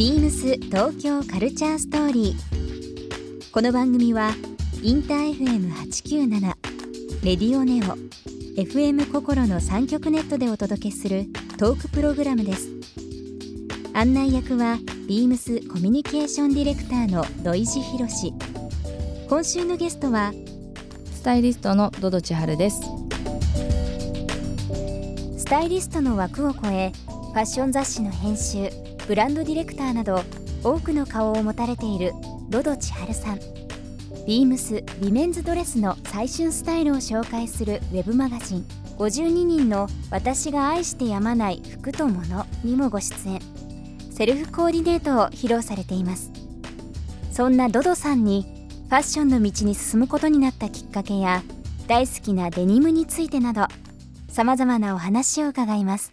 ビームス東京カルチャーストーリー。この番組はインター FM897 レディオネオ FM 心の三極ネットでお届けするトークプログラムです。案内役はビームスコミュニケーションディレクターの土井博志。今週のゲストはスタイリストのドド千春です。スタイリストの枠を超えファッション雑誌の編集ブランドディレクターなど多くの顔を持たれているドド千春さん。ビームスウィメンズドレスの最旬スタイルを紹介するウェブマガジン。52人の私が愛してやまない服と物にもご出演。セルフコーディネートを披露されています。そんなドドさんにファッションの道に進むことになったきっかけや大好きなデニムについてなどさまざまなお話を伺います。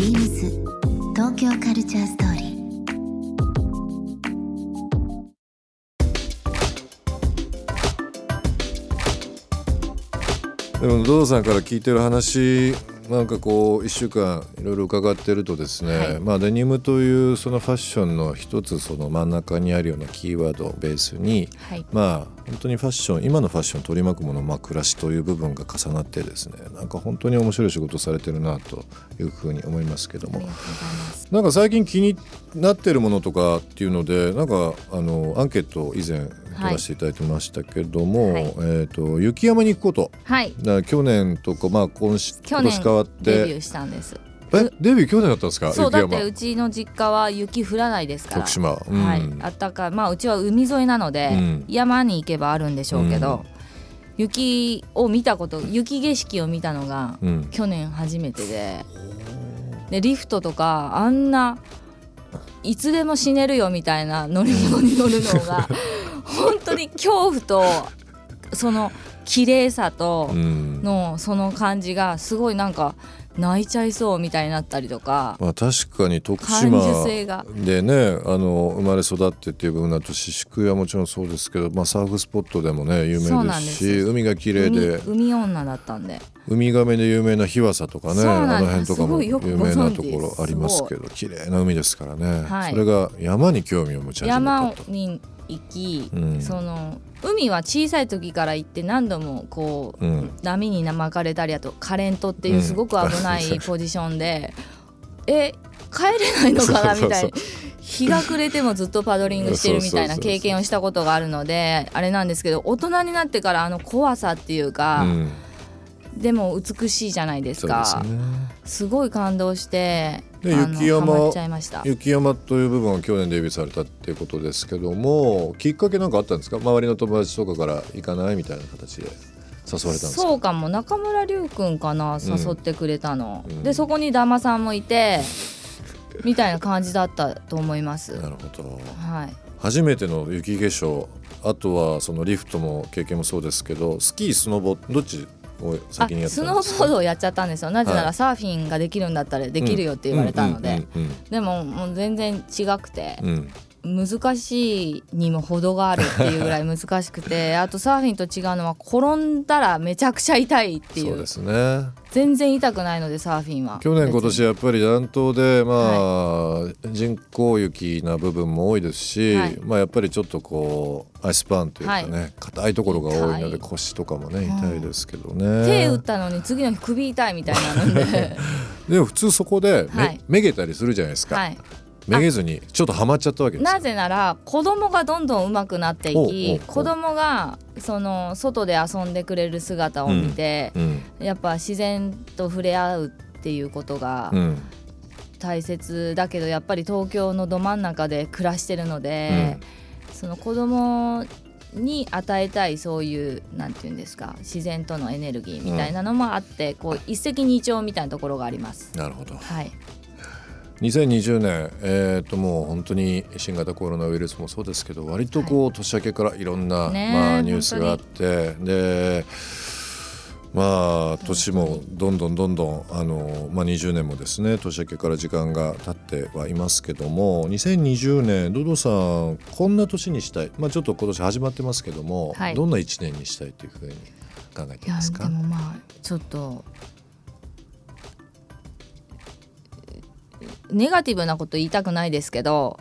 ビームス東京カルチャーストーリー。でもドドさんから聞いてる話なんかこう1週間いろいろ伺ってるとですね、はいまあデニムというそのファッションの一つその真ん中にあるようなキーワードをベースにはい。まあ本当にファッション今のファッションを取り巻くもの、まあ、暮らしという部分が重なってですねなんか本当に面白い仕事されてるなというふうに思いますけども。なんか最近気になってるものとかっていうのでなんかあのアンケートを以前取らせていただいてましたけども、はい。えー、と雪山に行くこと。はい。だ去年とか、まあ、今し去年今年変わって。デビューしたんです。えデビュー去年だったんですか？そうだってうちの実家は雪降らないですから。徳島、うん。はい。あったかい。まあうちは海沿いなので、うん。山に行けばあるんでしょうけど、うん。雪を見たこと雪景色を見たのがうん。去年初めてで。でリフトとかあんないつでも死ねるよみたいな乗り物に乗るのが 本当に恐怖とその綺麗さとうん。のその感じがすごいなんか泣いちゃいそうみたいになったりとかまあ、確かに徳感島受性が。でねあの生まれ育ってっていう部分だと宍喰はもちろんそうですけど、まあ、サーフスポットでもね有名ですし海が綺麗海で。海女だったんで。ウミガメで有名な日和佐とかねあの辺とかも有名なところありますけど綺麗な海ですからね、はい。それが山に興味を持ち始めた山と。に行き、うん。その海は小さい時から行って何度もこう、うん。波に巻かれたりあとカレントっていうすごく危なうんい ポジションで、え帰れないのかな？みたいな。日が暮れてもずっとパドリングしてるみたいな経験をしたことがあるのであれなんですけど大人になってからあの怖さっていうか、うん。でも美しいじゃないですか。すごい感動してで雪山ハマっちゃいました。雪山という部分は去年デビューされたっていうことですけどもきっかけなんかあったんですか？周りの友達とかから行かないみたいな形で誘われたんですか？そうかも。中村龍君かな？うん。誘ってくれたの、うん。でそこにダマさんもいてみたいな感じだったと思います。なるほど。はい。初めての雪化粧あとはそのリフトも経験もそうですけどスキースノボどっちをあ先にやっスノーボードをやっちゃったんですよ。なぜなはい。らサーフィンができるんだったらできるよって言われたので、でももう全然違くて難しいにも程があるっていうぐらい難しくて あとサーフィンと違うのは転んだらめちゃくちゃ痛いっていう。そうですね。全然痛くないのでサーフィンは。去年今年やっぱり暖冬でまあ、人工雪な部分も多いですし、はい。まあやっぱりちょっとこうアイスパンというかね硬、いところが多いので腰とかもねうん痛いですけどね、手打ったのに次の日首痛いみたいなので。でも普通そこでめ,、はい。めげたりするじゃないですか、はいめげずにちょっとハマっちゃったわけなぜなら子供がどんどん上手くなっていき子供がその外で遊んでくれる姿を見て、うんやっぱ自然と触れ合うっていうことがうん。大切だけどやっぱり東京のど真ん中で暮らしてるので、その子供に与えたいそういうなんていうんですか自然とのエネルギーみたいなのもあって、こう一石二鳥みたいなところがあります。なるほど。はい、2020年、えー、ともう本当に新型コロナウイルスもそうですけど割とこう年明けからいろんな、ねまあ、ニュースがあってでまあ年もどんどんどんどんあの、まあ、20年もですね年明けから時間が経ってはいますけども2020年ドドさんこんな年にしたい、まあ、ちょっと今年始まってますけども、はい。どんな1年にしたいというふうに考えていやでいますかもまあちょっとネガティブなこと言いたくないですけど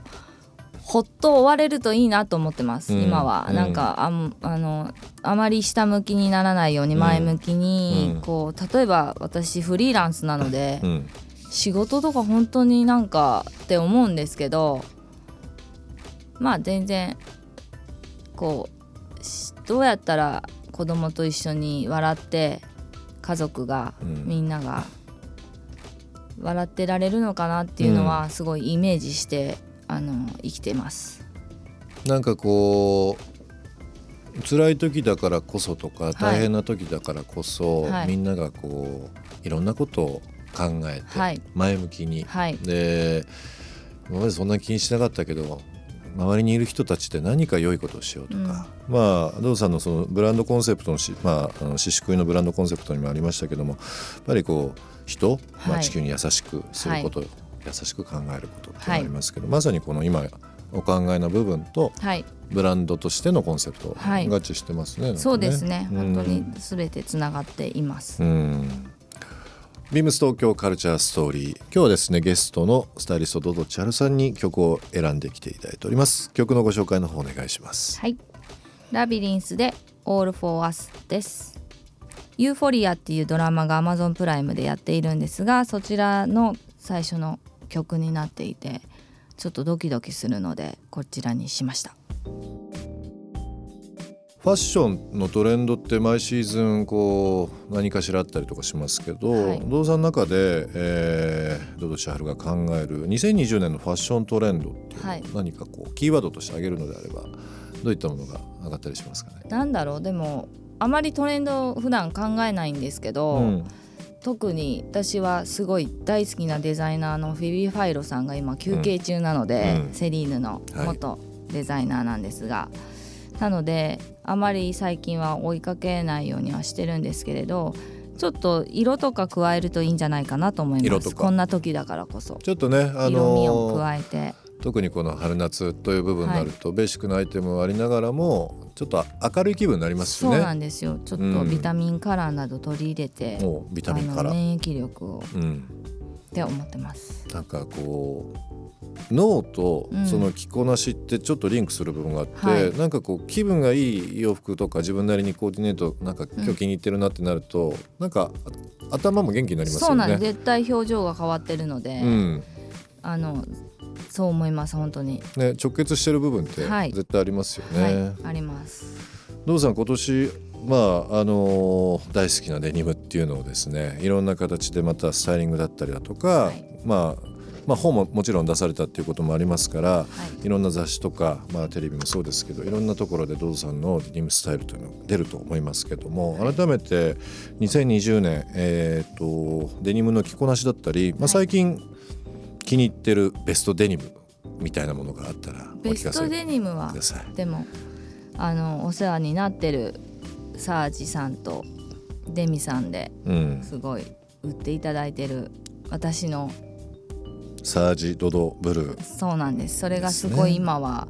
ほっと終われるといいなと思ってます、うん。今は、うん。なんかあんあのあまり下向きにならないように前向きに、うん。こう例えば私フリーランスなので、うん。仕事とか本当になんかって思うんですけどまあ全然こうしどうやったら子供と一緒に笑って家族が、うん。みんなが笑ってられるのかなっていうのはすごいイメージして、あの生きてます。なんかこう辛い時だからこそとか大変な時だからこそ、はい。みんながこういろんなことを考えて、はい。前向きに、はい。で今までそんな気にしなかったけど周りにいる人たちで何か良いことをしようとか、まあドウさんのそのブランドコンセプトのし、まあ、あののブランドコンセプトにもありましたけどもやっぱりこう人、まあ、はい。地球に優しくすること、優しく考えることってありますけど、まさにこの今お考えの部分とはい、ブランドとしてのコンセプトはい。合致してますね。なんかそうですね、うん。本当に全てつながっています。うんビームス東京カルチャーストーリー今日はですねゲストのスタイリストドド千春さんに曲を選んできていただいております曲のご紹介の方お願いしますはい。ラビリンスで All for Us です。ユーフォリアっていうドラマが Amazon プライムでやっているんですが、そちらの最初の曲になっていて、ちょっとドキドキするのでこちらにしました。ファッションのトレンドって毎シーズンこう何かしらあったりとかしますけど、はい。動産の中で、えー、ドド千春が考える2020年のファッショントレンドっていう何かこうキーワードとして挙げるのであればどういったものが上がったりしますかね？なんだろう。でもあまりトレンド普段考えないんですけど、うん。特に私はすごい大好きなデザイナーのフィビー・ファイロさんが今休憩中なので、うん。セリーヌの元デザイナーなんですが、なのであまり最近は追いかけないようにはしてるんですけれどちょっと色とか加えるといいんじゃないかなと思います。色とか。こんな時だからこそ。ちょっとね、あ色味をのー加えて、特にこの春夏という部分になると、ベーシックなアイテムはありながらもちょっと明るい気分になりますよね。そうなんですよ。ちょっとビタミンカラーなど取り入れて、もうビタミンから、あの免疫力を。うん、って思ってます。なんかこう脳とうん。その着こなしってちょっとリンクする部分があって、はい。なんかこう気分がいい洋服とか自分なりにコーディネートなんか今日気に入ってるなってなると、なんかあ頭も元気になりますよそうなんですね。絶対表情が変わってるので、うん。あのそう思います本当に、ね、直結してる部分ってはい。絶対ありますよね。はいあります。ドウさん今年まああの大好きなデニムっていうのをですねいろんな形でまたスタイリングだったりだとか、はい。まあまあ本ももちろん出されたっていうこともありますからはい。いろんな雑誌とか、まあ、テレビもそうですけどいろんなところでドウさんのデニムスタイルというのが出ると思いますけども、改めて2020年、えー、とデニムの着こなしだったり、まあ、最近気に入ってるベストデニムみたいなものがあったらおベスト聞かせくデニムは。でもあのお世話になってるサージさんとデミさんでうん、すごい売っていただいてる私のサージドドブル。ーそうなんです。それがすごい今は、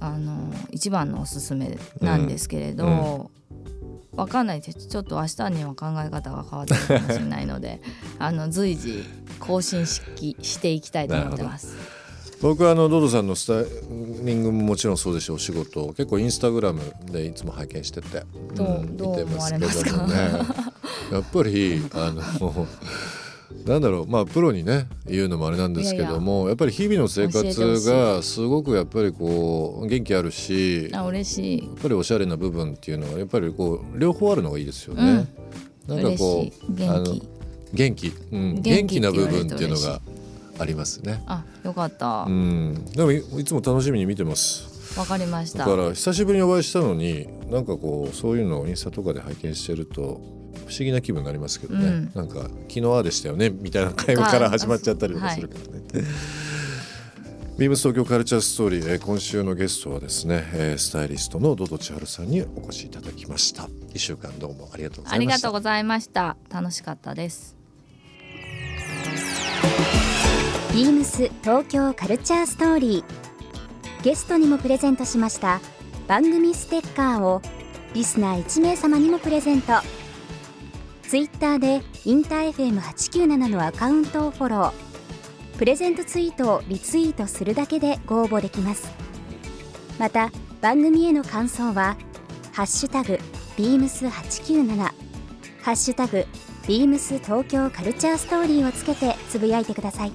あの一番のおすすめなんですけれど、わかんない。ですちょっと明日には考え方が変わってるかもしれないのであの随時更新しきしていきたいと思ってます。僕はあのドドさんのスタイリングももちろんそうですしお仕事結構インスタグラムでいつも拝見してて、どうう見て思われますか？けどもね。やっぱりあのなんだろう。まあプロにね言うのもあれなんですけどもやっぱり日々の生活がすごくやっぱりこう元気あるしやっあ嬉しい。ぱりおしゃれな部分っていうのはやっぱりこう両方あるのがいいですよね。なんか嬉こう元気。元気、うん、元気な部分っていうのがありますね。あよかった。わ、うん、でもいいつも楽しみに見てます。かりました。だから久しぶりにお会いしたのになんかこうそういうのをインスタとかで拝見してると不不思議な気分になりますけどね、うん。なんか昨日はでしたよねみたいな会話から始まっちゃったりとかするからね。ビームス東京カルチャーストーリー、えー今週のゲストはですね、えースタイリストのドド千春さんにお越しいただきました。一週間どうもありがとうござありいました。がとうございました。楽しかったです。ビームス東京カルチャーストーリー。ゲストにもプレゼントしました。番組ステッカーをリスナー1名様にもプレゼントツイッターでインター FM897 のアカウントをフォロー。プレゼントツイートをリツイートするだけでご応募できます。また番組への感想は「ハッシュタグビームス897」ハッシュタグビームス東京カルチャーストーリーをつけてつぶやいてください。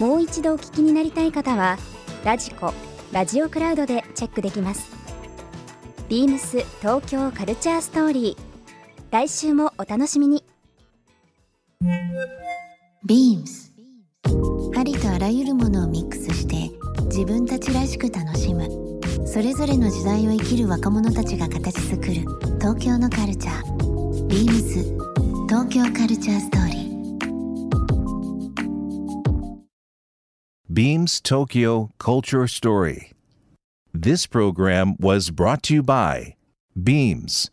もう一度お聞きになりたい方はラジコラジオクラウドでチェックできます。ビームス東京カルチャーストーリー。来週もお楽しみに。ビームスありとあらゆるものをミックスして自分たちらしく楽しむ。それぞれの時代を生きる若者たちが形作る東京のカルチャー。ビームス東京カルチャーストーリー。Beams Tokyo Culture Story. This program was brought to you by Beams.